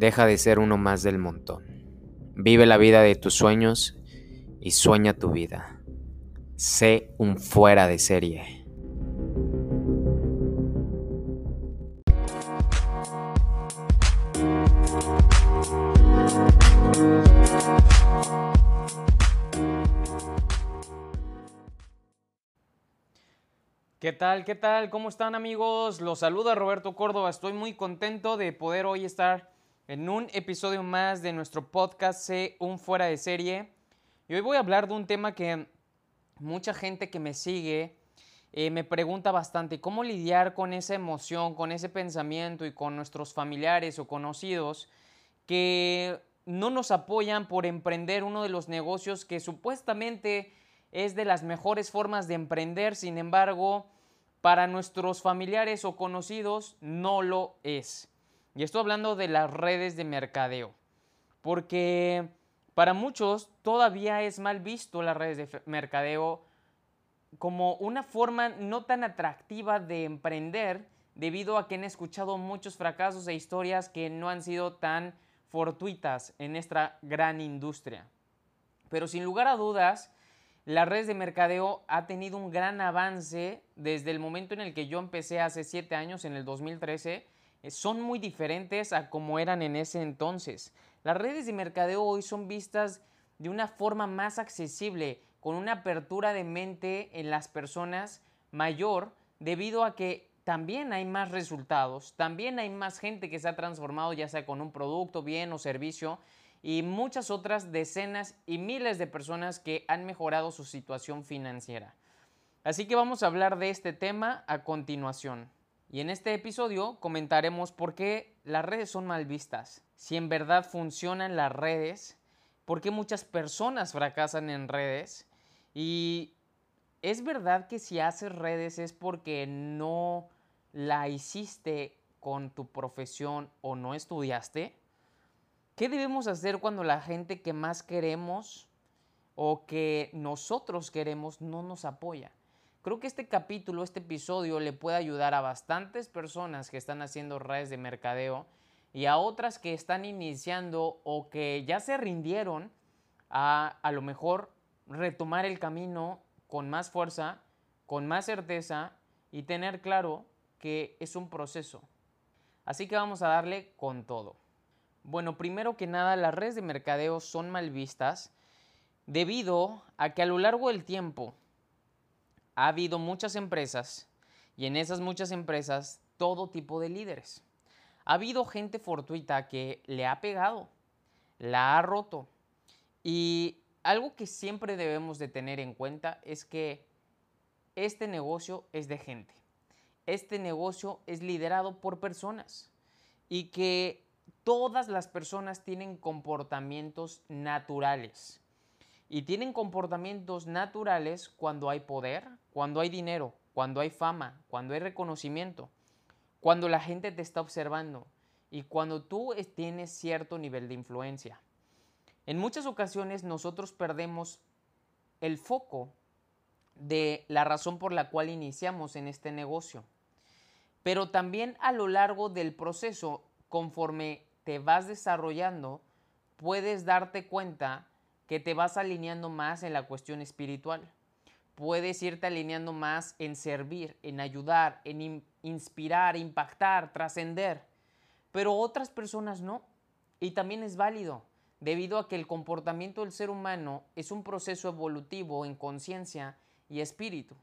Deja de ser uno más del montón. Vive la vida de tus sueños y sueña tu vida. Sé un fuera de serie. ¿Qué tal? ¿Qué tal? ¿Cómo están amigos? Los saluda Roberto Córdoba. Estoy muy contento de poder hoy estar en un episodio más de nuestro podcast C Un Fuera de Serie. Y hoy voy a hablar de un tema que mucha gente que me sigue eh, me pregunta bastante, ¿cómo lidiar con esa emoción, con ese pensamiento y con nuestros familiares o conocidos que no nos apoyan por emprender uno de los negocios que supuestamente es de las mejores formas de emprender, sin embargo, para nuestros familiares o conocidos no lo es. Y estoy hablando de las redes de mercadeo, porque para muchos todavía es mal visto las redes de mercadeo como una forma no tan atractiva de emprender debido a que han escuchado muchos fracasos e historias que no han sido tan fortuitas en esta gran industria. Pero sin lugar a dudas, las redes de mercadeo ha tenido un gran avance desde el momento en el que yo empecé hace siete años, en el 2013. Eh, son muy diferentes a como eran en ese entonces. Las redes de mercadeo hoy son vistas de una forma más accesible, con una apertura de mente en las personas mayor, debido a que también hay más resultados, también hay más gente que se ha transformado ya sea con un producto, bien o servicio, y muchas otras decenas y miles de personas que han mejorado su situación financiera. Así que vamos a hablar de este tema a continuación. Y en este episodio comentaremos por qué las redes son mal vistas, si en verdad funcionan las redes, por qué muchas personas fracasan en redes y es verdad que si haces redes es porque no la hiciste con tu profesión o no estudiaste. ¿Qué debemos hacer cuando la gente que más queremos o que nosotros queremos no nos apoya? Creo que este capítulo, este episodio le puede ayudar a bastantes personas que están haciendo redes de mercadeo y a otras que están iniciando o que ya se rindieron a a lo mejor retomar el camino con más fuerza, con más certeza y tener claro que es un proceso. Así que vamos a darle con todo. Bueno, primero que nada, las redes de mercadeo son mal vistas debido a que a lo largo del tiempo ha habido muchas empresas y en esas muchas empresas todo tipo de líderes. Ha habido gente fortuita que le ha pegado, la ha roto. Y algo que siempre debemos de tener en cuenta es que este negocio es de gente. Este negocio es liderado por personas y que todas las personas tienen comportamientos naturales. Y tienen comportamientos naturales cuando hay poder, cuando hay dinero, cuando hay fama, cuando hay reconocimiento, cuando la gente te está observando y cuando tú tienes cierto nivel de influencia. En muchas ocasiones nosotros perdemos el foco de la razón por la cual iniciamos en este negocio. Pero también a lo largo del proceso, conforme te vas desarrollando, puedes darte cuenta que te vas alineando más en la cuestión espiritual. Puedes irte alineando más en servir, en ayudar, en inspirar, impactar, trascender. Pero otras personas no. Y también es válido, debido a que el comportamiento del ser humano es un proceso evolutivo en conciencia y espíritu.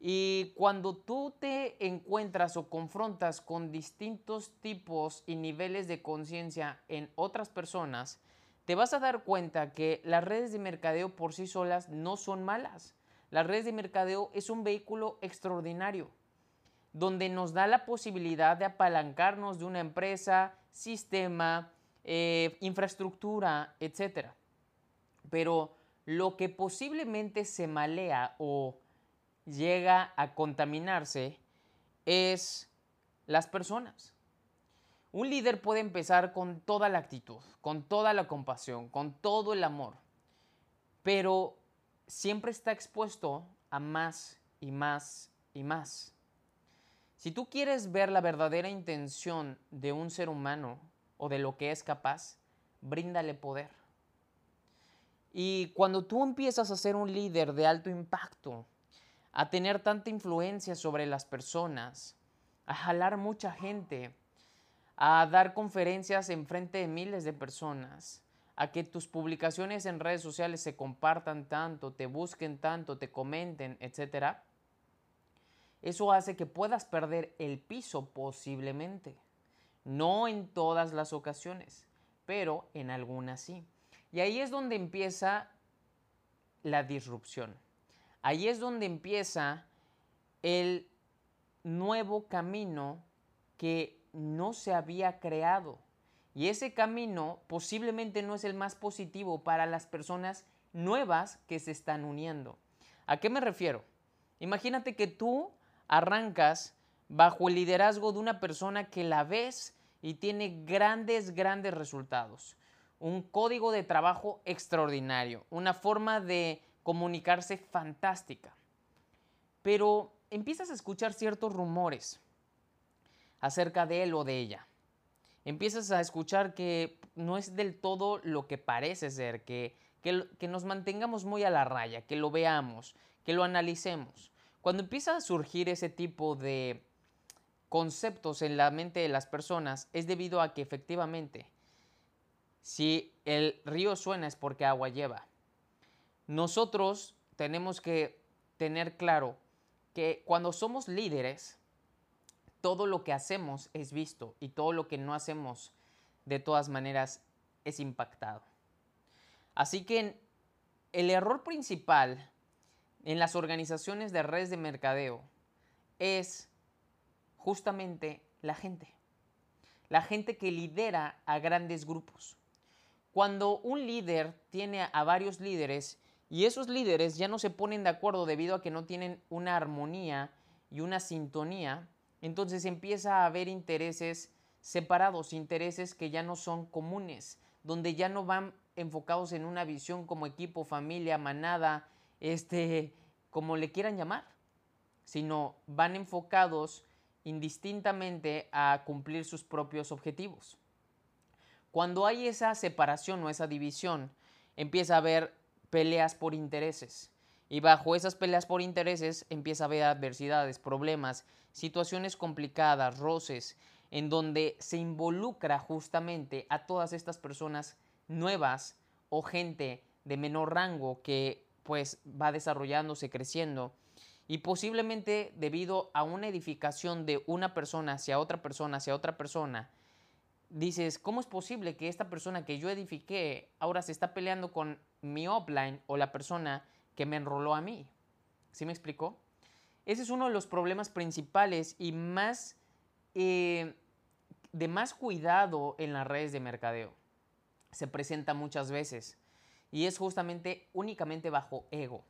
Y cuando tú te encuentras o confrontas con distintos tipos y niveles de conciencia en otras personas, te vas a dar cuenta que las redes de mercadeo por sí solas no son malas. Las redes de mercadeo es un vehículo extraordinario, donde nos da la posibilidad de apalancarnos de una empresa, sistema, eh, infraestructura, etc. Pero lo que posiblemente se malea o llega a contaminarse es las personas. Un líder puede empezar con toda la actitud, con toda la compasión, con todo el amor, pero siempre está expuesto a más y más y más. Si tú quieres ver la verdadera intención de un ser humano, o de lo que es capaz, bríndale poder. Y cuando tú empiezas a ser un líder de alto impacto, a tener tanta influencia sobre las personas, a jalar mucha gente, a dar conferencias en frente de miles de personas, a que tus publicaciones en redes sociales se compartan tanto, te busquen tanto, te comenten, etc. Eso hace que puedas perder el piso posiblemente. No en todas las ocasiones, pero en algunas sí. Y ahí es donde empieza la disrupción. Ahí es donde empieza el nuevo camino que no se había creado. Y ese camino posiblemente no es el más positivo para las personas nuevas que se están uniendo. ¿A qué me refiero? Imagínate que tú arrancas bajo el liderazgo de una persona que la ves y tiene grandes, grandes resultados. Un código de trabajo extraordinario, una forma de comunicarse fantástica. Pero empiezas a escuchar ciertos rumores acerca de él o de ella. Empiezas a escuchar que no es del todo lo que parece ser, que, que, nos mantengamos muy a la raya, que lo veamos, que lo analicemos. Cuando empieza a surgir ese tipo de conceptos en la mente de las personas, es debido a que efectivamente, si el río suena es porque agua lleva. Nosotros tenemos que tener claro que cuando somos líderes, todo lo que hacemos es visto y todo lo que no hacemos de todas maneras es impactado. Así que el error principal en las organizaciones de redes de mercadeo es justamente la gente. La gente que lidera a grandes grupos. Cuando un líder tiene a varios líderes y esos líderes ya no se ponen de acuerdo debido a que no tienen una armonía y una sintonía, entonces empieza a haber intereses separados, intereses que ya no son comunes, donde ya no van enfocados en una visión como equipo, familia, manada, este, como le quieran llamar, sino van enfocados indistintamente a cumplir sus propios objetivos. Cuando hay esa separación o esa división, empieza a haber peleas por intereses. Y bajo esas peleas por intereses empieza a haber adversidades, problemas, situaciones complicadas, roces, en donde se involucra justamente a todas estas personas nuevas o gente de menor rango que pues va desarrollándose, creciendo y posiblemente debido a una edificación de una persona hacia otra persona, hacia otra persona, dices, ¿cómo es posible que esta persona que yo edifiqué ahora se está peleando con mi offline o la persona que me enroló a mí? ¿Sí me explicó? Ese es uno de los problemas principales y más eh, de más cuidado en las redes de mercadeo. Se presenta muchas veces y es justamente únicamente bajo ego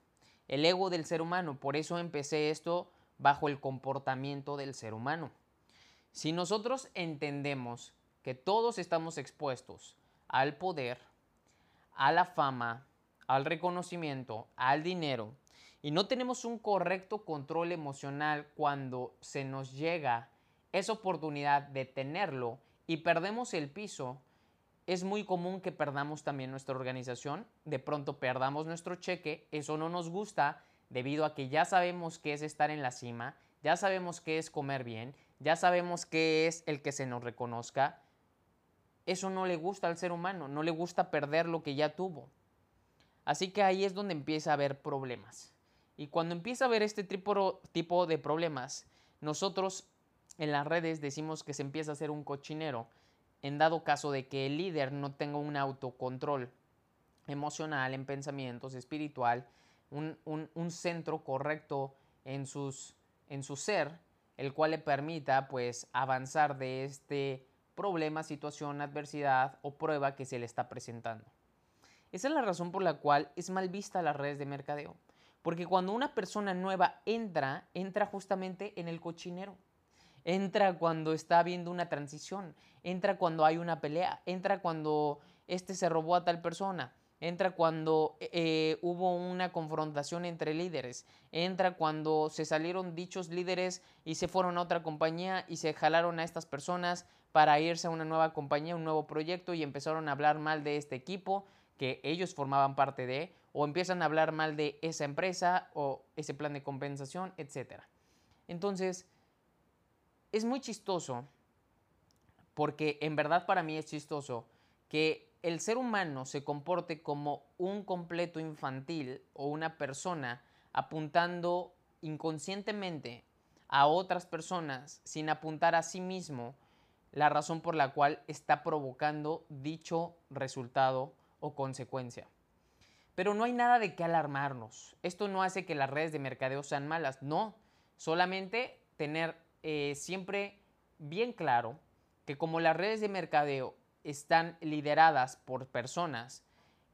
el ego del ser humano. Por eso empecé esto bajo el comportamiento del ser humano. Si nosotros entendemos que todos estamos expuestos al poder, a la fama, al reconocimiento, al dinero, y no tenemos un correcto control emocional cuando se nos llega esa oportunidad de tenerlo y perdemos el piso, es muy común que perdamos también nuestra organización, de pronto perdamos nuestro cheque, eso no nos gusta debido a que ya sabemos qué es estar en la cima, ya sabemos qué es comer bien, ya sabemos qué es el que se nos reconozca. Eso no le gusta al ser humano, no le gusta perder lo que ya tuvo. Así que ahí es donde empieza a haber problemas. Y cuando empieza a haber este tipo, de problemas, nosotros en las redes decimos que se empieza a hacer un cochinero en dado caso de que el líder no tenga un autocontrol emocional, en pensamientos, espiritual, un, centro correcto en, sus, en su ser, el cual le permita pues avanzar de este problema, situación, adversidad o prueba que se le está presentando. Esa es la razón por la cual es mal vista las redes de mercadeo. Porque cuando una persona nueva entra, entra justamente en el cochinero. Entra cuando está habiendo una transición, entra cuando hay una pelea, entra cuando este se robó a tal persona, entra cuando eh, hubo una confrontación entre líderes, entra cuando se salieron dichos líderes y se fueron a otra compañía y se jalaron a estas personas para irse a una nueva compañía, un nuevo proyecto y empezaron a hablar mal de este equipo que ellos formaban parte de, o empiezan a hablar mal de esa empresa o ese plan de compensación, etc. Entonces, es muy chistoso, porque en verdad para mí es chistoso, que el ser humano se comporte como un completo infantil o una persona apuntando inconscientemente a otras personas sin apuntar a sí mismo la razón por la cual está provocando dicho resultado o consecuencia. Pero no hay nada de qué alarmarnos. Esto no hace que las redes de mercadeo sean malas, no. Solamente tener eh, siempre bien claro que como las redes de mercadeo están lideradas por personas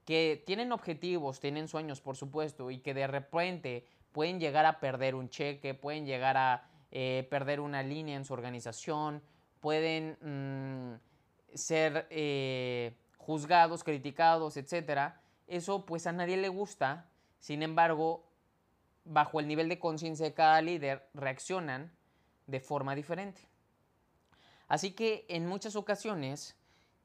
que tienen objetivos, tienen sueños, por supuesto, y que de repente pueden llegar a perder un cheque, pueden llegar a eh, perder una línea en su organización, pueden mm, ser eh, juzgados, criticados, etc. Eso pues a nadie le gusta, sin embargo, bajo el nivel de conciencia de cada líder, reaccionan de forma diferente. Así que en muchas ocasiones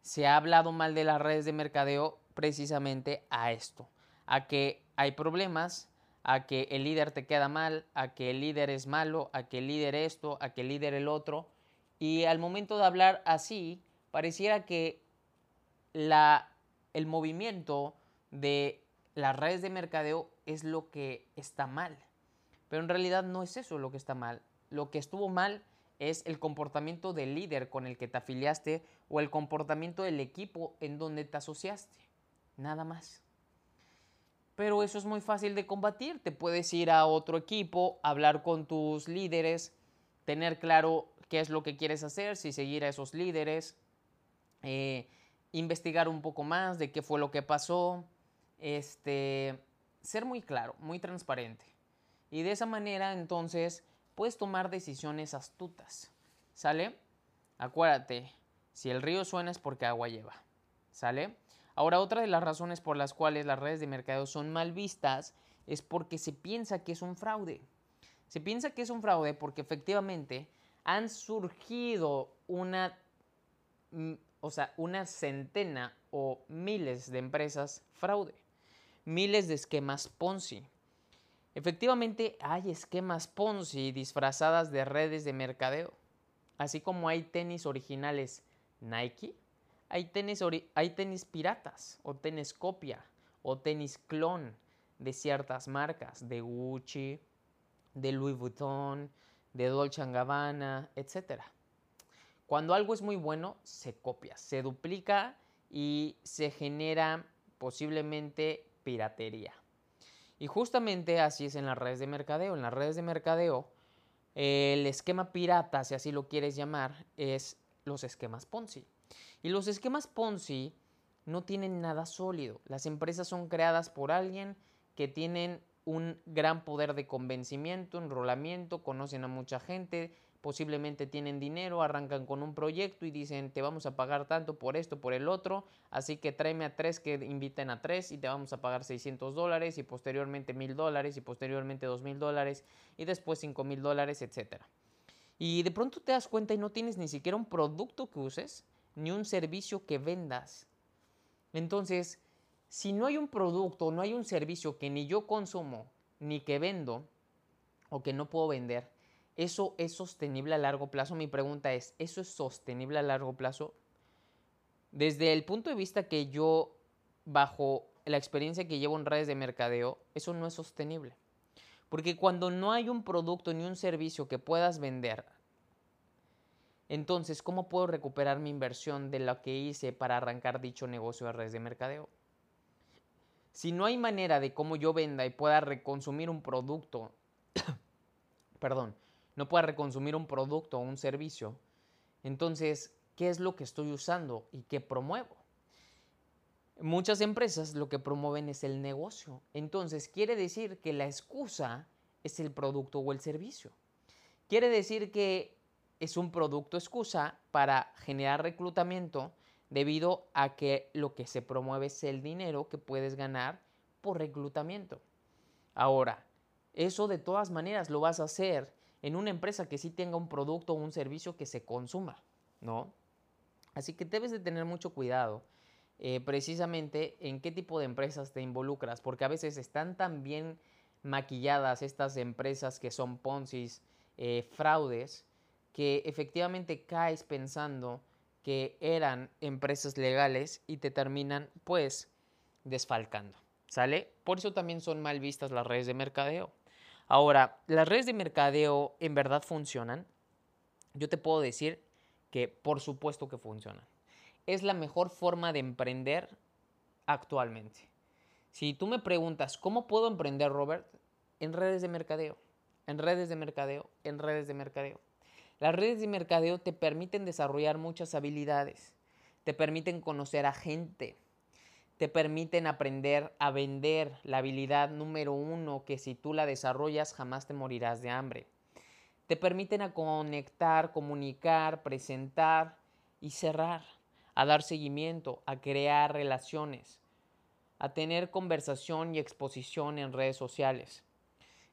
se ha hablado mal de las redes de mercadeo precisamente a esto, a que hay problemas, a que el líder te queda mal, a que el líder es malo, a que el líder esto, a que el líder el otro, y al momento de hablar así, pareciera que la, el movimiento de las redes de mercadeo es lo que está mal. Pero en realidad no es eso lo que está mal. Lo que estuvo mal es el comportamiento del líder con el que te afiliaste o el comportamiento del equipo en donde te asociaste. Nada más. Pero eso es muy fácil de combatir. Te puedes ir a otro equipo, hablar con tus líderes, tener claro qué es lo que quieres hacer, si seguir a esos líderes, eh, investigar un poco más de qué fue lo que pasó, este, ser muy claro, muy transparente. Y de esa manera entonces puedes tomar decisiones astutas. ¿Sale? Acuérdate, si el río suena es porque agua lleva. ¿Sale? Ahora, otra de las razones por las cuales las redes de mercadeo son mal vistas es porque se piensa que es un fraude. Se piensa que es un fraude porque efectivamente han surgido una, mm, o sea, una centena o miles de empresas fraude, miles de esquemas Ponzi. Efectivamente hay esquemas Ponzi disfrazadas de redes de mercadeo, así como hay tenis originales Nike, hay tenis, hay tenis piratas o tenis copia o tenis clon de ciertas marcas, de Gucci, de Louis Vuitton, de Dolce Gabbana, etc. Cuando algo es muy bueno, se copia, se duplica y se genera posiblemente piratería. Y justamente así es en las redes de mercadeo. En las redes de mercadeo, el esquema pirata, si así lo quieres llamar, es los esquemas Ponzi. Y los esquemas Ponzi no tienen nada sólido. Las empresas son creadas por alguien que tienen un gran poder de convencimiento, enrolamiento, conocen a mucha gente, posiblemente tienen dinero, arrancan con un proyecto y dicen te vamos a pagar tanto por esto, por el otro, así que tráeme a tres que inviten a tres y te vamos a pagar 600 dólares y posteriormente mil dólares y posteriormente dos mil dólares y después cinco mil dólares, etc. Y de pronto te das cuenta y no tienes ni siquiera un producto que uses ni un servicio que vendas. Entonces, si no hay un producto, no hay un servicio que ni yo consumo, ni que vendo, o que no puedo vender, ¿eso es sostenible a largo plazo? Mi pregunta es, ¿eso es sostenible a largo plazo? Desde el punto de vista que yo, bajo la experiencia que llevo en redes de mercadeo, eso no es sostenible. Porque cuando no hay un producto ni un servicio que puedas vender, entonces, ¿cómo puedo recuperar mi inversión de lo que hice para arrancar dicho negocio de redes de mercadeo? Si no hay manera de cómo yo venda y pueda reconsumir un producto, perdón, no pueda reconsumir un producto o un servicio, entonces, ¿qué es lo que estoy usando y qué promuevo? Muchas empresas lo que promueven es el negocio. Entonces, quiere decir que la excusa es el producto o el servicio. Quiere decir que es un producto excusa para generar reclutamiento debido a que lo que se promueve es el dinero que puedes ganar por reclutamiento. Ahora, eso de todas maneras lo vas a hacer en una empresa que sí tenga un producto o un servicio que se consuma, ¿no? Así que debes de tener mucho cuidado eh, precisamente en qué tipo de empresas te involucras, porque a veces están tan bien maquilladas estas empresas que son Ponzi's, eh, fraudes, que efectivamente caes pensando que eran empresas legales y te terminan pues desfalcando, ¿sale? Por eso también son mal vistas las redes de mercadeo. Ahora, las redes de mercadeo en verdad funcionan. Yo te puedo decir que por supuesto que funcionan. Es la mejor forma de emprender actualmente. Si tú me preguntas, ¿cómo puedo emprender, Robert? En redes de mercadeo, en redes de mercadeo, en redes de mercadeo. Las redes de mercadeo te permiten desarrollar muchas habilidades, te permiten conocer a gente, te permiten aprender a vender la habilidad número uno que si tú la desarrollas jamás te morirás de hambre. Te permiten a conectar, comunicar, presentar y cerrar, a dar seguimiento, a crear relaciones, a tener conversación y exposición en redes sociales.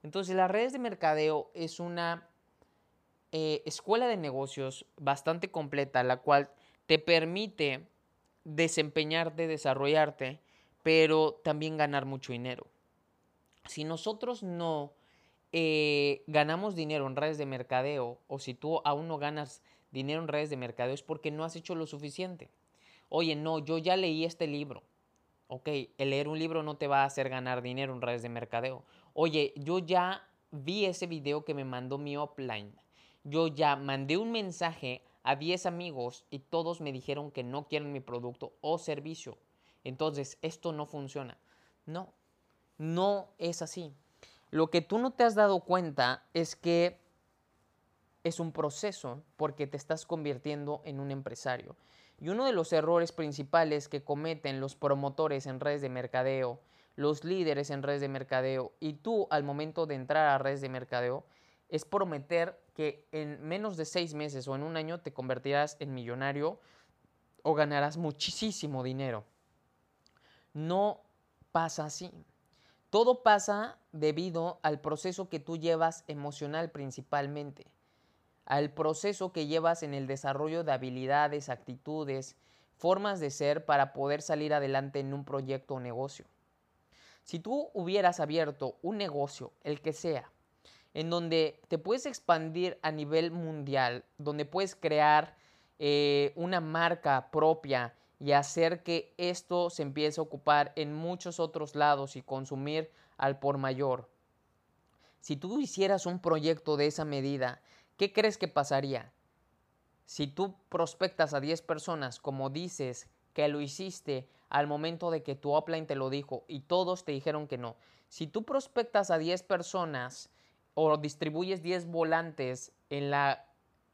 Entonces las redes de mercadeo es una eh, escuela de negocios bastante completa, la cual te permite desempeñarte, desarrollarte, pero también ganar mucho dinero. Si nosotros no eh, ganamos dinero en redes de mercadeo, o si tú aún no ganas dinero en redes de mercadeo, es porque no has hecho lo suficiente. Oye, no, yo ya leí este libro. Ok, el leer un libro no te va a hacer ganar dinero en redes de mercadeo. Oye, yo ya vi ese video que me mandó mi offline yo ya mandé un mensaje a 10 amigos y todos me dijeron que no quieren mi producto o servicio. Entonces, esto no funciona. No, no es así. Lo que tú no te has dado cuenta es que es un proceso porque te estás convirtiendo en un empresario. Y uno de los errores principales que cometen los promotores en redes de mercadeo, los líderes en redes de mercadeo y tú al momento de entrar a redes de mercadeo es prometer que en menos de seis meses o en un año te convertirás en millonario o ganarás muchísimo dinero. No pasa así. Todo pasa debido al proceso que tú llevas emocional principalmente, al proceso que llevas en el desarrollo de habilidades, actitudes, formas de ser para poder salir adelante en un proyecto o negocio. Si tú hubieras abierto un negocio, el que sea, en donde te puedes expandir a nivel mundial, donde puedes crear eh, una marca propia y hacer que esto se empiece a ocupar en muchos otros lados y consumir al por mayor. Si tú hicieras un proyecto de esa medida, ¿qué crees que pasaría? Si tú prospectas a 10 personas como dices que lo hiciste al momento de que tu upline te lo dijo y todos te dijeron que no. Si tú prospectas a 10 personas o distribuyes 10 volantes en la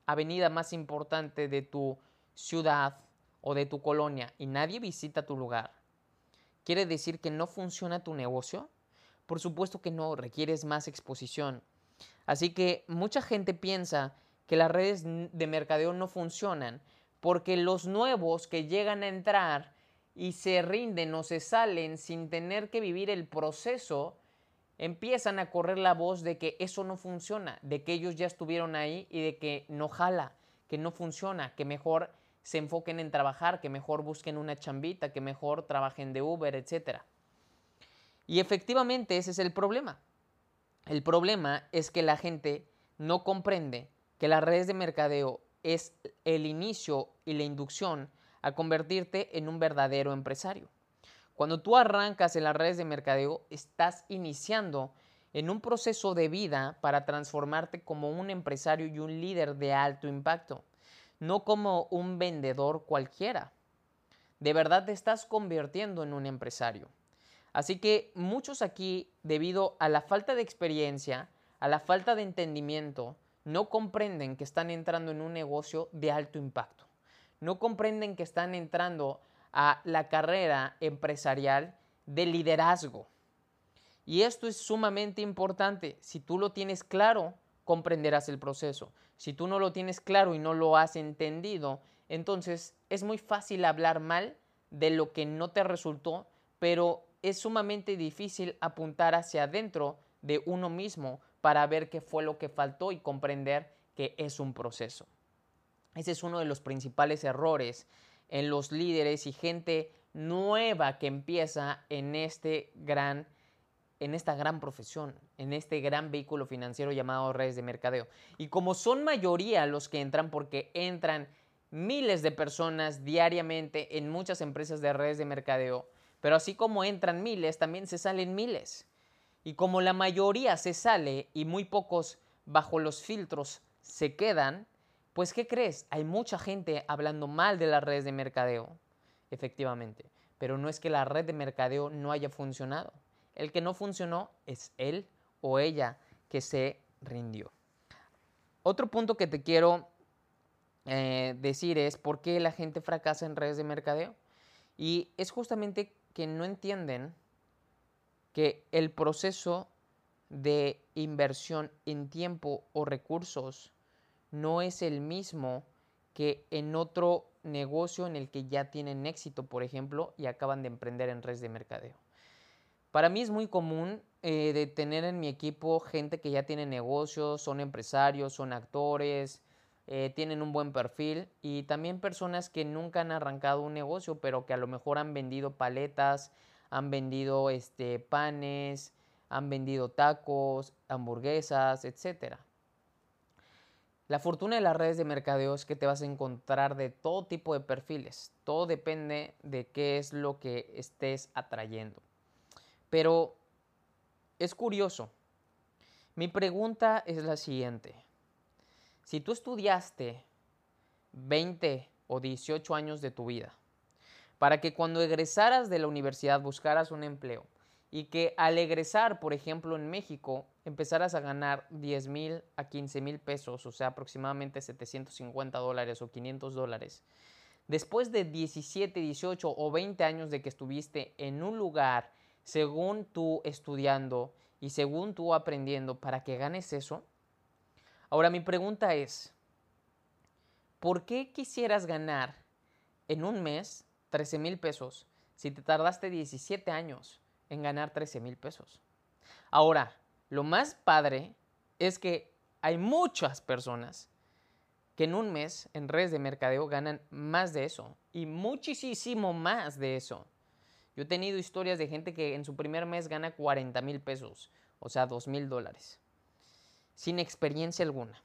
avenida más importante de tu ciudad o de tu colonia y nadie visita tu lugar, ¿quiere decir que no funciona tu negocio? Por supuesto que no, requieres más exposición. Así que mucha gente piensa que las redes de mercadeo no funcionan porque los nuevos que llegan a entrar y se rinden o se salen sin tener que vivir el proceso, empiezan a correr la voz de que eso no funciona, de que ellos ya estuvieron ahí y de que no jala, que no funciona, que mejor se enfoquen en trabajar, que mejor busquen una chambita, que mejor trabajen de Uber, etc. Y efectivamente ese es el problema. El problema es que la gente no comprende que las redes de mercadeo es el inicio y la inducción a convertirte en un verdadero empresario. Cuando tú arrancas en las redes de mercadeo, estás iniciando en un proceso de vida para transformarte como un empresario y un líder de alto impacto, no como un vendedor cualquiera. De verdad te estás convirtiendo en un empresario. Así que muchos aquí, debido a la falta de experiencia, a la falta de entendimiento, no comprenden que están entrando en un negocio de alto impacto. No comprenden que están entrando a la carrera empresarial de liderazgo. Y esto es sumamente importante. Si tú lo tienes claro, comprenderás el proceso. Si tú no lo tienes claro y no lo has entendido, entonces es muy fácil hablar mal de lo que no te resultó, pero es sumamente difícil apuntar hacia adentro de uno mismo para ver qué fue lo que faltó y comprender que es un proceso. Ese es uno de los principales errores en los líderes y gente nueva que empieza en este gran en esta gran profesión, en este gran vehículo financiero llamado redes de mercadeo. Y como son mayoría los que entran porque entran miles de personas diariamente en muchas empresas de redes de mercadeo, pero así como entran miles, también se salen miles. Y como la mayoría se sale y muy pocos bajo los filtros se quedan, pues ¿qué crees? Hay mucha gente hablando mal de las redes de mercadeo, efectivamente. Pero no es que la red de mercadeo no haya funcionado. El que no funcionó es él o ella que se rindió. Otro punto que te quiero eh, decir es por qué la gente fracasa en redes de mercadeo. Y es justamente que no entienden que el proceso de inversión en tiempo o recursos no es el mismo que en otro negocio en el que ya tienen éxito, por ejemplo, y acaban de emprender en redes de mercadeo. Para mí es muy común eh, de tener en mi equipo gente que ya tiene negocios, son empresarios, son actores, eh, tienen un buen perfil y también personas que nunca han arrancado un negocio, pero que a lo mejor han vendido paletas, han vendido este, panes, han vendido tacos, hamburguesas, etc. La fortuna de las redes de mercadeo es que te vas a encontrar de todo tipo de perfiles. Todo depende de qué es lo que estés atrayendo. Pero es curioso. Mi pregunta es la siguiente. Si tú estudiaste 20 o 18 años de tu vida para que cuando egresaras de la universidad buscaras un empleo y que al egresar, por ejemplo, en México, empezaras a ganar 10 mil a 15 mil pesos, o sea, aproximadamente 750 dólares o 500 dólares, después de 17, 18 o 20 años de que estuviste en un lugar, según tú estudiando y según tú aprendiendo, para que ganes eso, Ahora mi pregunta es, ¿por qué quisieras ganar en un mes 13 mil pesos si te tardaste 17 años en ganar 13 mil pesos? Ahora, lo más padre es que hay muchas personas que en un mes en redes de mercadeo ganan más de eso y muchísimo más de eso. Yo he tenido historias de gente que en su primer mes gana 40 mil pesos, o sea, 2 mil dólares sin experiencia alguna.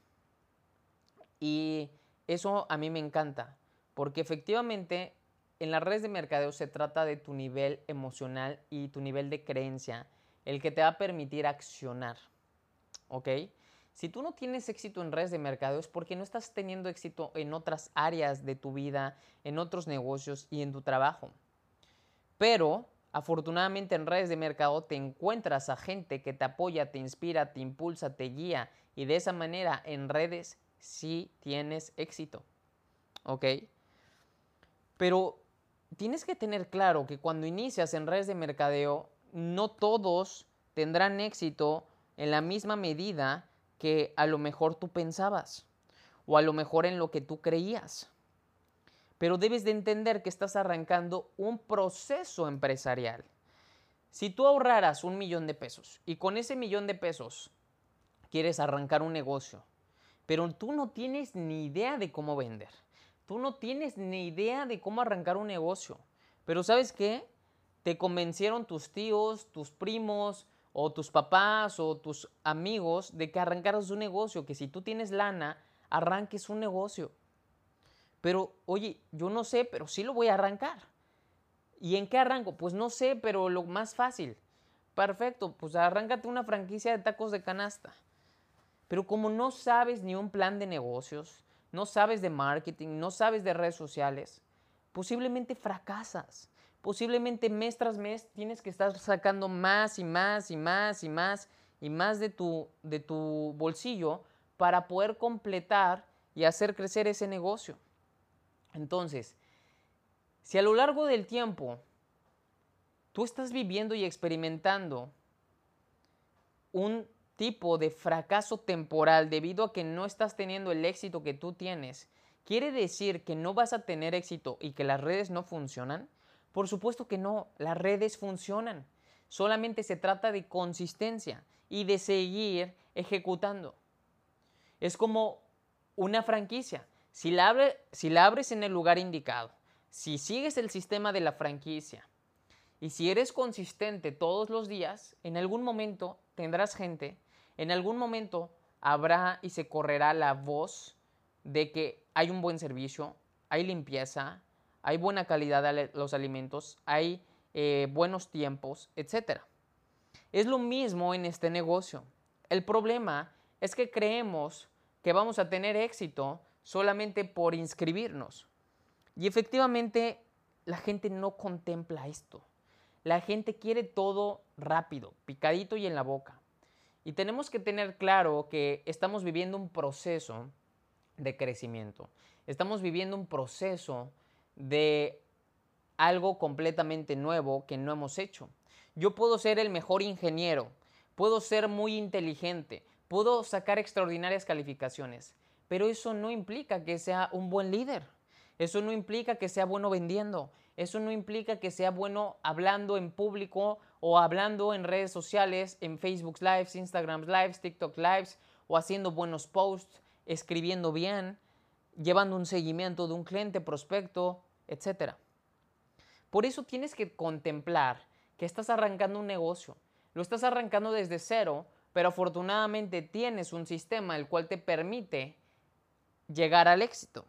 Y eso a mí me encanta, porque efectivamente en las redes de mercadeo se trata de tu nivel emocional y tu nivel de creencia, el que te va a permitir accionar. ¿Ok? Si tú no tienes éxito en redes de mercadeo es porque no estás teniendo éxito en otras áreas de tu vida, en otros negocios y en tu trabajo. Pero Afortunadamente en redes de mercado te encuentras a gente que te apoya, te inspira, te impulsa, te guía y de esa manera en redes sí tienes éxito. ¿Ok? Pero tienes que tener claro que cuando inicias en redes de mercadeo, no todos tendrán éxito en la misma medida que a lo mejor tú pensabas o a lo mejor en lo que tú creías pero debes de entender que estás arrancando un proceso empresarial. Si tú ahorraras un millón de pesos y con ese millón de pesos quieres arrancar un negocio, pero tú no tienes ni idea de cómo vender, tú no tienes ni idea de cómo arrancar un negocio, pero ¿sabes qué? Te convencieron tus tíos, tus primos o tus papás o tus amigos de que arrancaras un negocio, que si tú tienes lana, arranques un negocio. Pero, oye, yo no sé, pero sí lo voy a arrancar. ¿Y en qué arranco? Pues no sé, pero lo más fácil. Perfecto, pues arráncate una franquicia de tacos de canasta. Pero como no sabes ni un plan de negocios, no sabes de marketing, no sabes de redes sociales, posiblemente fracasas. Posiblemente mes tras mes tienes que estar sacando más y más y más y más y más de tu, de tu bolsillo para poder completar y hacer crecer ese negocio. Entonces, si a lo largo del tiempo tú estás viviendo y experimentando un tipo de fracaso temporal debido a que no estás teniendo el éxito que tú tienes, ¿quiere decir que no vas a tener éxito y que las redes no funcionan? Por supuesto que no, las redes funcionan. Solamente se trata de consistencia y de seguir ejecutando. Es como una franquicia. Si la, si la abres en el lugar indicado, si sigues el sistema de la franquicia y si eres consistente todos los días, en algún momento tendrás gente, en algún momento habrá y se correrá la voz de que hay un buen servicio, hay limpieza, hay buena calidad de los alimentos, hay eh, buenos tiempos, etc. Es lo mismo en este negocio. El problema es que creemos que vamos a tener éxito solamente por inscribirnos. Y efectivamente la gente no contempla esto. La gente quiere todo rápido, picadito y en la boca. Y tenemos que tener claro que estamos viviendo un proceso de crecimiento. Estamos viviendo un proceso de algo completamente nuevo que no hemos hecho. Yo puedo ser el mejor ingeniero, puedo ser muy inteligente, puedo sacar extraordinarias calificaciones, pero eso no implica que sea un buen líder. Eso no implica que sea bueno vendiendo. Eso no implica que sea bueno hablando en público o hablando en redes sociales, en Facebook Lives, Instagram Lives, TikTok Lives, o haciendo buenos posts, escribiendo bien, llevando un seguimiento de un cliente, prospecto, etc. Por eso tienes que contemplar que estás arrancando un negocio. Lo estás arrancando desde cero, pero afortunadamente tienes un sistema el cual te permite llegar al éxito.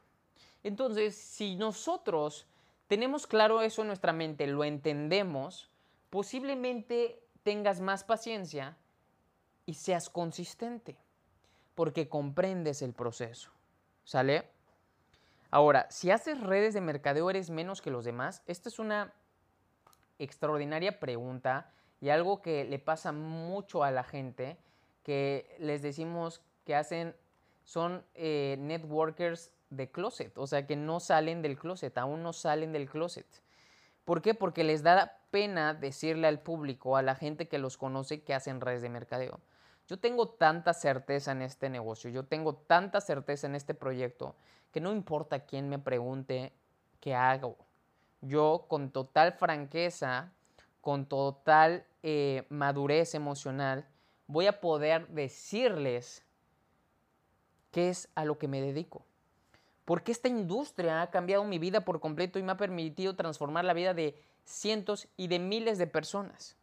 Entonces, si nosotros tenemos claro eso en nuestra mente, lo entendemos, posiblemente tengas más paciencia y seas consistente, porque comprendes el proceso. ¿Sale? Ahora, si haces redes de mercadeo, ¿eres menos que los demás? Esta es una extraordinaria pregunta y algo que le pasa mucho a la gente, que les decimos que hacen, son eh, networkers de closet, o sea, que no salen del closet, aún no salen del closet. ¿Por qué? Porque les da pena decirle al público, a la gente que los conoce, que hacen redes de mercadeo. Yo tengo tanta certeza en este negocio, yo tengo tanta certeza en este proyecto, que no importa quién me pregunte qué hago. Yo con total franqueza, con total eh, madurez emocional, voy a poder decirles qué es a lo que me dedico porque esta industria ha cambiado mi vida por completo y me ha permitido transformar la vida de cientos y de miles de personas.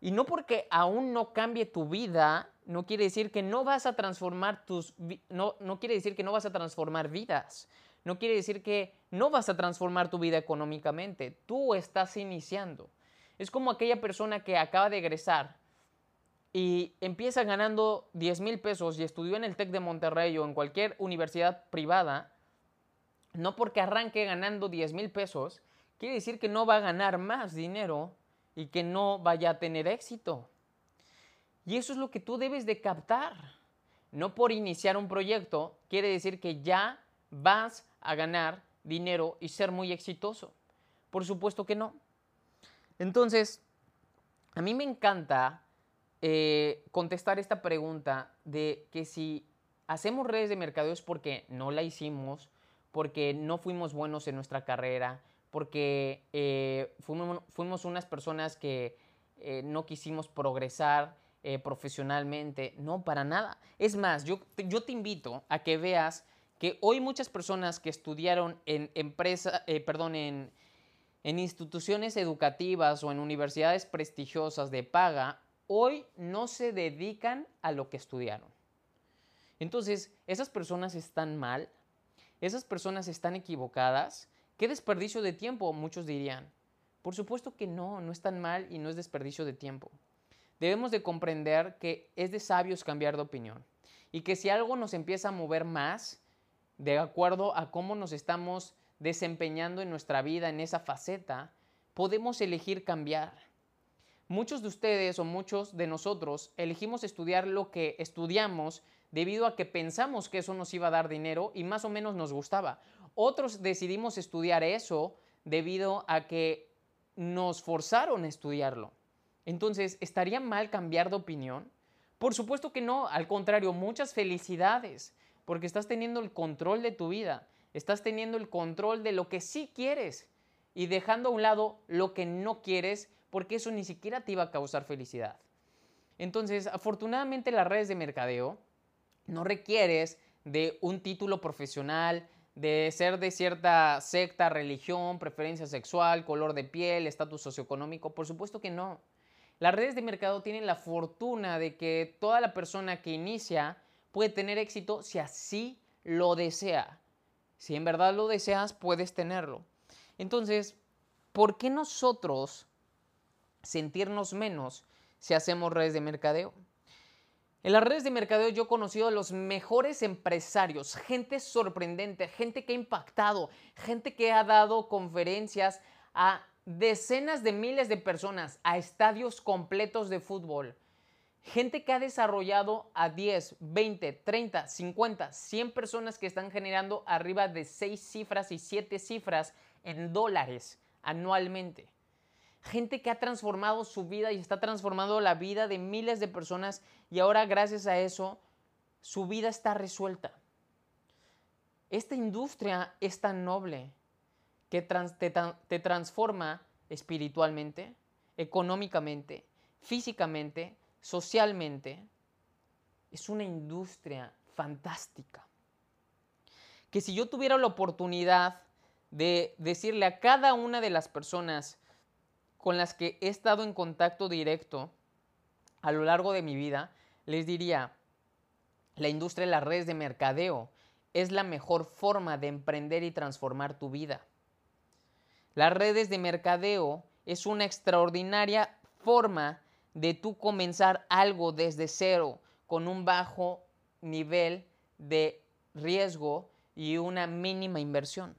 Y no porque aún no cambie tu vida, no quiere decir que no vas a transformar tus no, no quiere decir que no vas a transformar vidas. No quiere decir que no vas a transformar tu vida económicamente. Tú estás iniciando. Es como aquella persona que acaba de egresar y empieza ganando 10 mil pesos y estudió en el TEC de Monterrey o en cualquier universidad privada no porque arranque ganando 10 mil pesos, quiere decir que no va a ganar más dinero y que no vaya a tener éxito. Y eso es lo que tú debes de captar. No por iniciar un proyecto quiere decir que ya vas a ganar dinero y ser muy exitoso. Por supuesto que no. Entonces, a mí me encanta eh, contestar esta pregunta de que si hacemos redes de mercadeo es porque no la hicimos, porque no fuimos buenos en nuestra carrera, porque eh, fuimos, unas personas que eh, no quisimos progresar eh, profesionalmente. No, para nada. Es más, yo, yo te invito a que veas que hoy muchas personas que estudiaron en empresa, perdón, en, en instituciones educativas o en universidades prestigiosas de paga, hoy no se dedican a lo que estudiaron. Entonces, esas personas están mal esas personas están equivocadas. ¿Qué desperdicio de tiempo? Muchos dirían. Por supuesto que no, no es tan mal y no es desperdicio de tiempo. Debemos de comprender que es de sabios cambiar de opinión y que si algo nos empieza a mover más, de acuerdo a cómo nos estamos desempeñando en nuestra vida en esa faceta, podemos elegir cambiar. Muchos de ustedes o muchos de nosotros elegimos estudiar lo que estudiamos debido a que pensamos que eso nos iba a dar dinero y más o menos nos gustaba. Otros decidimos estudiar eso debido a que nos forzaron a estudiarlo. Entonces, ¿estaría mal cambiar de opinión? Por supuesto que no, al contrario, muchas felicidades, porque estás teniendo el control de tu vida, estás teniendo el control de lo que sí quieres y dejando a un lado lo que no quieres, porque eso ni siquiera te iba a causar felicidad. Entonces, afortunadamente las redes de mercadeo no requieres de un título profesional, de ser de cierta secta, religión, preferencia sexual, color de piel, estatus socioeconómico. Por supuesto que no. Las redes de mercado tienen la fortuna de que toda la persona que inicia puede tener éxito si así lo desea. Si en verdad lo deseas, puedes tenerlo. Entonces, ¿por qué nosotros sentirnos menos si hacemos redes de mercadeo? En las redes de mercadeo yo he conocido a los mejores empresarios, gente sorprendente, gente que ha impactado, gente que ha dado conferencias a decenas de miles de personas, a estadios completos de fútbol. Gente que ha desarrollado a 10, 20, 30, 50, 100 personas que están generando arriba de 6 cifras y 7 cifras en dólares anualmente gente que ha transformado su vida y está transformando la vida de miles de personas y ahora gracias a eso su vida está resuelta. Esta industria es tan noble que te, te transforma espiritualmente, económicamente, físicamente, socialmente. Es una industria fantástica. Que si yo tuviera la oportunidad de decirle a cada una de las personas con las que he estado en contacto directo a lo largo de mi vida, les diría, la industria de las redes de mercadeo es la mejor forma de emprender y transformar tu vida. Las redes de mercadeo es una extraordinaria forma de tú comenzar algo desde cero con un bajo nivel de riesgo y una mínima inversión.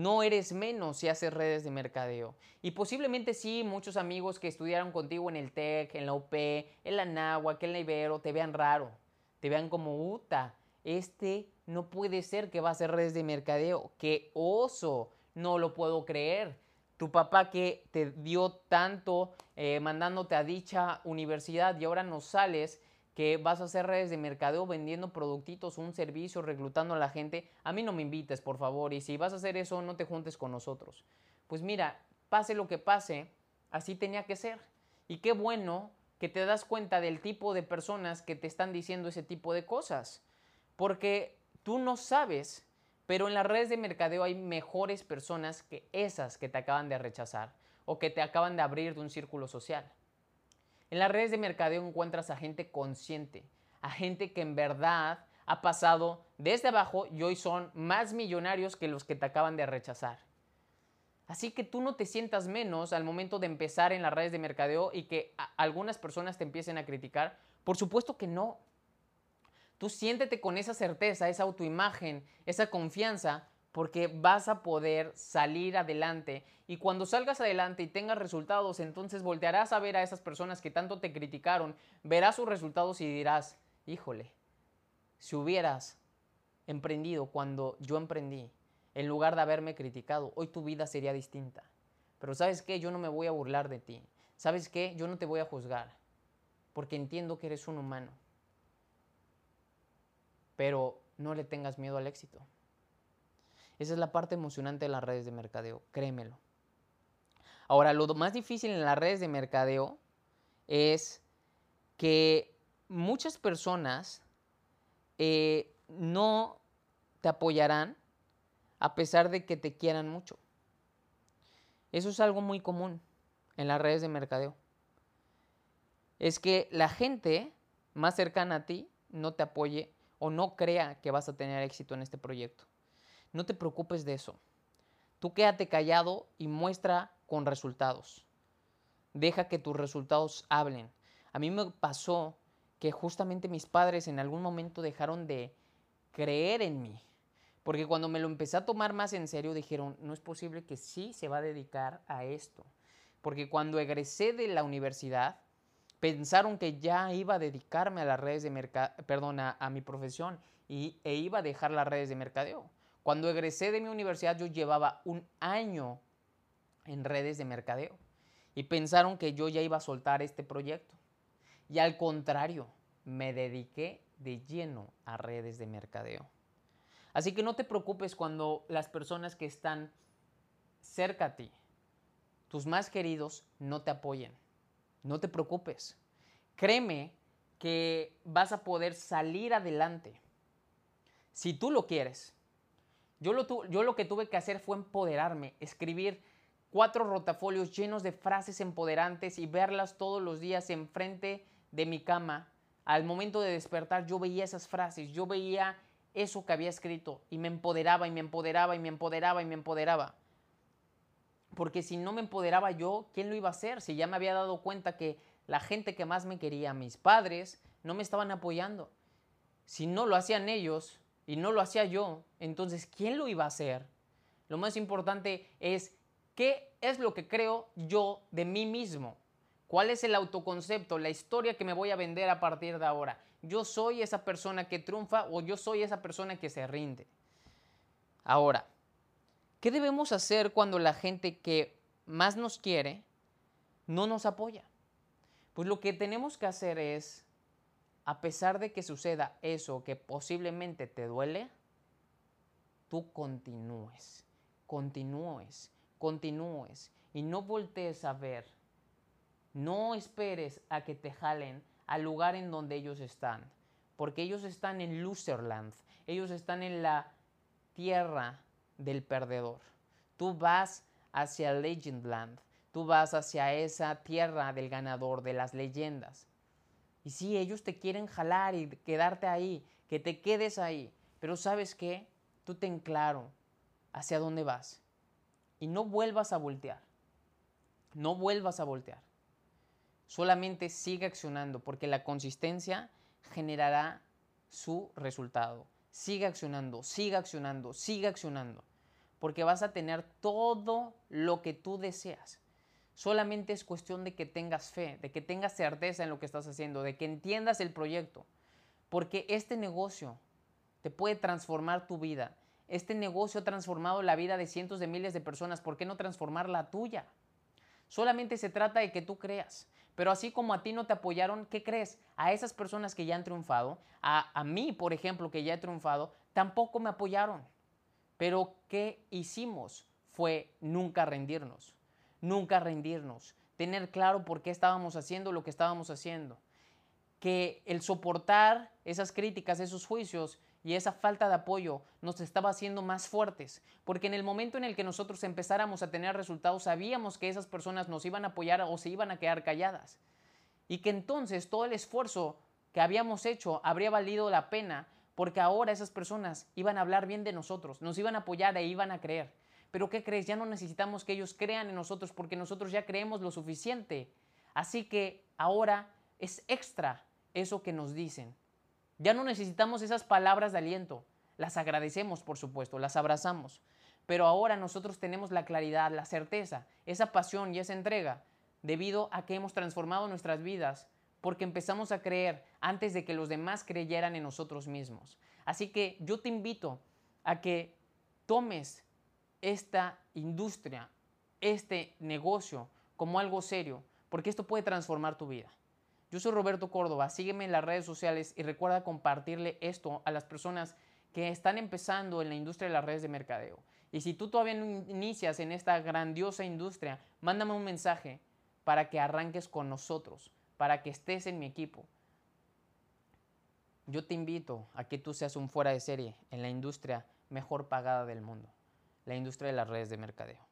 No eres menos si haces redes de mercadeo. Y posiblemente sí, muchos amigos que estudiaron contigo en el TEC, en la UP, en la NAWAC, en la Ibero, te vean raro. Te vean como, Uta, este no puede ser que va a hacer redes de mercadeo. ¡Qué oso! No lo puedo creer. Tu papá que te dio tanto eh, mandándote a dicha universidad y ahora no sales que vas a hacer redes de mercadeo vendiendo productitos, un servicio, reclutando a la gente, a mí no me invites, por favor, y si vas a hacer eso, no te juntes con nosotros. Pues mira, pase lo que pase, así tenía que ser. Y qué bueno que te das cuenta del tipo de personas que te están diciendo ese tipo de cosas, porque tú no sabes, pero en las redes de mercadeo hay mejores personas que esas que te acaban de rechazar o que te acaban de abrir de un círculo social. En las redes de mercadeo encuentras a gente consciente, a gente que en verdad ha pasado desde abajo y hoy son más millonarios que los que te acaban de rechazar. Así que tú no te sientas menos al momento de empezar en las redes de mercadeo y que algunas personas te empiecen a criticar. Por supuesto que no. Tú siéntete con esa certeza, esa autoimagen, esa confianza, porque vas a poder salir adelante. Y cuando salgas adelante y tengas resultados, entonces voltearás a ver a esas personas que tanto te criticaron, verás sus resultados y dirás, híjole, si hubieras emprendido cuando yo emprendí, en lugar de haberme criticado, hoy tu vida sería distinta. Pero sabes qué, yo no me voy a burlar de ti. ¿Sabes qué? Yo no te voy a juzgar, porque entiendo que eres un humano. Pero no le tengas miedo al éxito. Esa es la parte emocionante de las redes de mercadeo, créemelo. Ahora, lo más difícil en las redes de mercadeo es que muchas personas eh, no te apoyarán a pesar de que te quieran mucho. Eso es algo muy común en las redes de mercadeo. Es que la gente más cercana a ti no te apoye o no crea que vas a tener éxito en este proyecto. No te preocupes de eso. Tú quédate callado y muestra con resultados. Deja que tus resultados hablen. A mí me pasó que justamente mis padres en algún momento dejaron de creer en mí. Porque cuando me lo empecé a tomar más en serio, dijeron, no es posible que sí se va a dedicar a esto. Porque cuando egresé de la universidad, pensaron que ya iba a dedicarme a las redes de mercado, perdón, a, mi profesión y, e iba a dejar las redes de mercadeo. Cuando egresé de mi universidad yo llevaba un año en redes de mercadeo y pensaron que yo ya iba a soltar este proyecto. y al contrario, me dediqué de lleno a redes de mercadeo. Así que no te preocupes cuando las personas que están cerca a ti, tus más queridos, no te apoyen. No te preocupes. Créeme que vas a poder salir adelante. Si tú lo quieres. Yo lo, yo lo que tuve que hacer fue empoderarme, escribir cuatro rotafolios llenos de frases empoderantes y verlas todos los días enfrente de mi cama. Al momento de despertar yo veía esas frases, yo veía eso que había escrito y me empoderaba y me empoderaba y me empoderaba y me empoderaba. Porque si no me empoderaba yo, ¿quién lo iba a hacer? Si ya me había dado cuenta que la gente que más me quería, mis padres, no me estaban apoyando. Si no lo hacían ellos y no lo hacía yo, entonces ¿quién lo iba a hacer? Lo más importante es qué es lo que creo yo de mí mismo. ¿Cuál es el autoconcepto, la historia que me voy a vender a partir de ahora? ¿Yo soy esa persona que triunfa o yo soy esa persona que se rinde? Ahora, ¿qué debemos hacer cuando la gente que más nos quiere no nos apoya? Pues lo que tenemos que hacer es, a pesar de que suceda eso que posiblemente te duele, tú continúes, continúes, continúes y no voltees a ver no esperes a que te jalen al lugar en donde ellos están, porque ellos están en Loserland, ellos están en la tierra del perdedor. Tú vas hacia Legendland, tú vas hacia esa tierra del ganador, de las leyendas. Y sí, ellos te quieren jalar y quedarte ahí, que te quedes ahí, pero ¿sabes qué? Tú ten claro hacia dónde vas y no vuelvas a voltear. No vuelvas a voltear. Solamente sigue accionando porque la consistencia generará su resultado. Sigue accionando, sigue accionando, sigue accionando. Porque vas a tener todo lo que tú deseas. Solamente es cuestión de que tengas fe, de que tengas certeza en lo que estás haciendo, de que entiendas el proyecto. Porque este negocio te puede transformar tu vida. Este negocio ha transformado la vida de cientos de miles de personas. ¿Por qué no transformar la tuya? Solamente se trata de que tú creas. Pero así como a ti no te apoyaron, ¿qué crees? A esas personas que ya han triunfado, a, mí, por ejemplo, que ya he triunfado, tampoco me apoyaron. Pero ¿qué hicimos? Fue nunca rendirnos. Nunca rendirnos. Tener claro por qué estábamos haciendo lo que estábamos haciendo. Que el soportar esas críticas, esos juicios, y esa falta de apoyo nos estaba haciendo más fuertes, porque en el momento en el que nosotros empezáramos a tener resultados sabíamos que esas personas nos iban a apoyar o se iban a quedar calladas. Y que entonces todo el esfuerzo que habíamos hecho habría valido la pena porque ahora esas personas iban a hablar bien de nosotros, nos iban a apoyar e iban a creer. Pero ¿qué crees? Ya no necesitamos que ellos crean en nosotros porque nosotros ya creemos lo suficiente. Así que ahora es extra eso que nos dicen. Ya no necesitamos esas palabras de aliento. Las agradecemos, por supuesto, las abrazamos. Pero ahora nosotros tenemos la claridad, la certeza, esa pasión y esa entrega debido a que hemos transformado nuestras vidas porque empezamos a creer antes de que los demás creyeran en nosotros mismos. Así que yo te invito a que tomes esta industria, este negocio como algo serio, porque esto puede transformar tu vida. Yo soy Roberto Córdoba, sígueme en las redes sociales y recuerda compartirle esto a las personas que están empezando en la industria de las redes de mercadeo. Y si tú todavía no inicias en esta grandiosa industria, mándame un mensaje para que arranques con nosotros, para que estés en mi equipo. Yo te invito a que tú seas un fuera de serie en la industria mejor pagada del mundo, la industria de las redes de mercadeo.